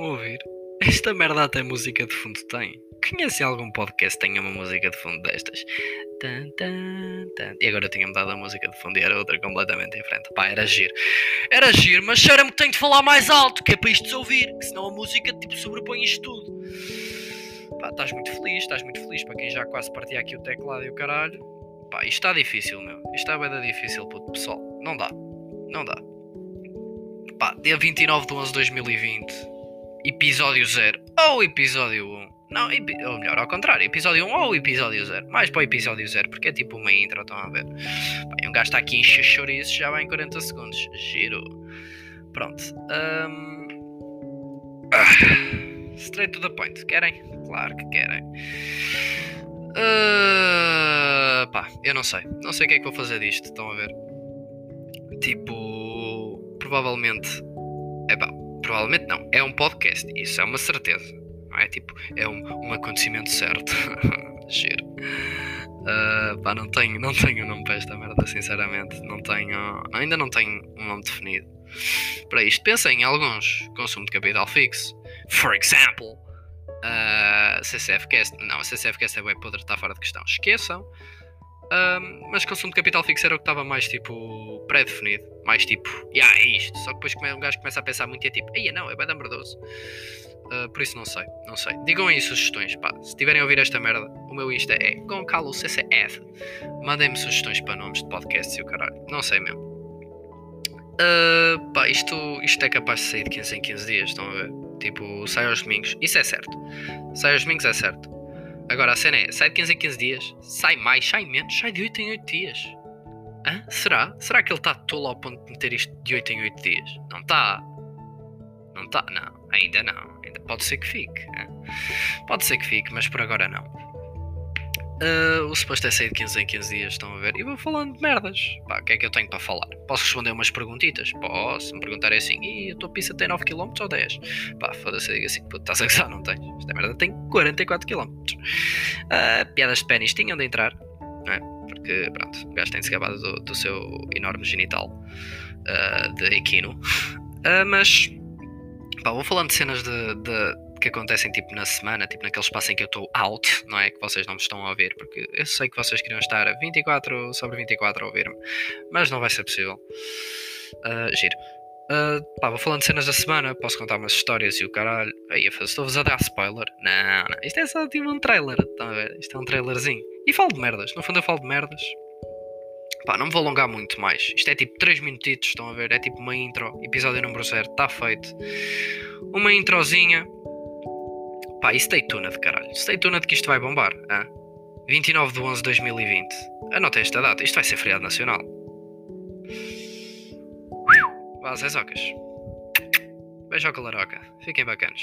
ouvir? Esta merda até música de fundo tem. Conhecem algum podcast que tenha uma música de fundo destas? Tan, tan, tan. E agora tinha mudado a música de fundo e era outra completamente diferente. Pá, era giro. Era giro, mas cheira-me que tenho de falar mais alto, que é para isto ouvir, que senão a música tipo sobrepõe isto tudo. Pá, estás muito feliz, estás muito feliz para quem já quase partia aqui o teclado e o caralho. Pá, isto está difícil, meu. Isto está bem difícil, puto, pessoal. Não dá. Não dá. Pá, dia 29 de 11 de 2020, episódio 0 ou episódio 1. Não, ou melhor, ao contrário, episódio 1 ou episódio 0. Mais para o episódio 0, porque é tipo uma intro, estão a ver? E um gajo está aqui em chachorizo já vai em 40 segundos. Giro. Pronto. Ahm, ah, Straight to the point. Querem? Claro que querem. Ah, pá, eu não sei. Não sei o que é que vou fazer disto. Estão a ver? Tipo, provavelmente. É pá, provavelmente não. É um podcast. Isso é uma certeza. Não é tipo, é um, um acontecimento certo. Giro. Ah, pá, não tenho, não tenho nome para esta merda, sinceramente. Não tenho. Ainda não tenho um nome definido. Para isto, pensem em alguns. Consumo de capital fixo. For example. Uh, CCFcast, não, a CCFcast é bem podre, está fora de questão. Esqueçam. Ahm, mas consumo de capital fixo era o que estava mais tipo pré-definido. Mais tipo, yeah, é isto. Só que depois um gajo começa a pensar muito e é tipo, eia não, é bem merdoso. Ah, por isso não sei, não sei. Digam aí sugestões, pá. Se tiverem a ouvir esta merda, o meu Insta é Goncalo CCF. Mandem-me sugestões para nomes de podcasts e o caralho. Não sei mesmo. Ah, pá, isto, isto é capaz de sair de 15 em 15 dias, estão a ver? Tipo, sai aos domingos. Isso é certo. Sai aos domingos é certo. Agora a cena é, sai de 15 em 15 dias, sai mais, sai menos, sai de 8 em 8 dias. Hã? Será? Será que ele está tolo ao ponto de meter isto de 8 em 8 dias? Não está. Não está, não. Ainda não. Ainda pode ser que fique. hã? Pode ser que fique, mas por agora não. Ah, o suposto é sair de 15 em 15 dias, estão a ver? E vou falando de merdas. Pá, o que é que eu tenho para falar? Posso responder umas perguntitas? Posso. Me perguntarem assim, e a tua pista tem 9 km ou 10? Pá, foda-se, eu digo assim, puto, estás a gozar, não tens. Esta merda tem 44 km. Ah, piadas de pênis tinham de entrar, não é? Porque, pronto, o gajo tem-se gabado do, do seu enorme genital ah, de equino. Ah, mas, pá, vou falando de cenas de, de- que acontecem tipo na semana, tipo naquele espaço em que eu estou out, não é? Que vocês não me estão a ouvir, porque eu sei que vocês queriam estar 24 sobre 24 a ouvir-me, mas não vai ser possível. Ah, giro. Ah, pá, vou falando de cenas da semana, posso contar umas histórias e o caralho. Aí, estou-vos a dar spoiler? Não, não, isto é só tipo um trailer, estão a ver? Isto é um trailerzinho. E falo de merdas, no fundo eu falo de merdas. Pá, não me vou alongar muito mais. Isto é tipo 3 minutitos, estão a ver? É tipo uma intro, episódio número 0, está feito. Uma introzinha. Pá, e stay tuned, caralho. Stay tuned que isto vai bombar. hã? 29 de 11 de 2020. Anotem esta data, isto vai ser feriado nacional. Vá, Zezocas. Beijoca laroca. Fiquem bacanas.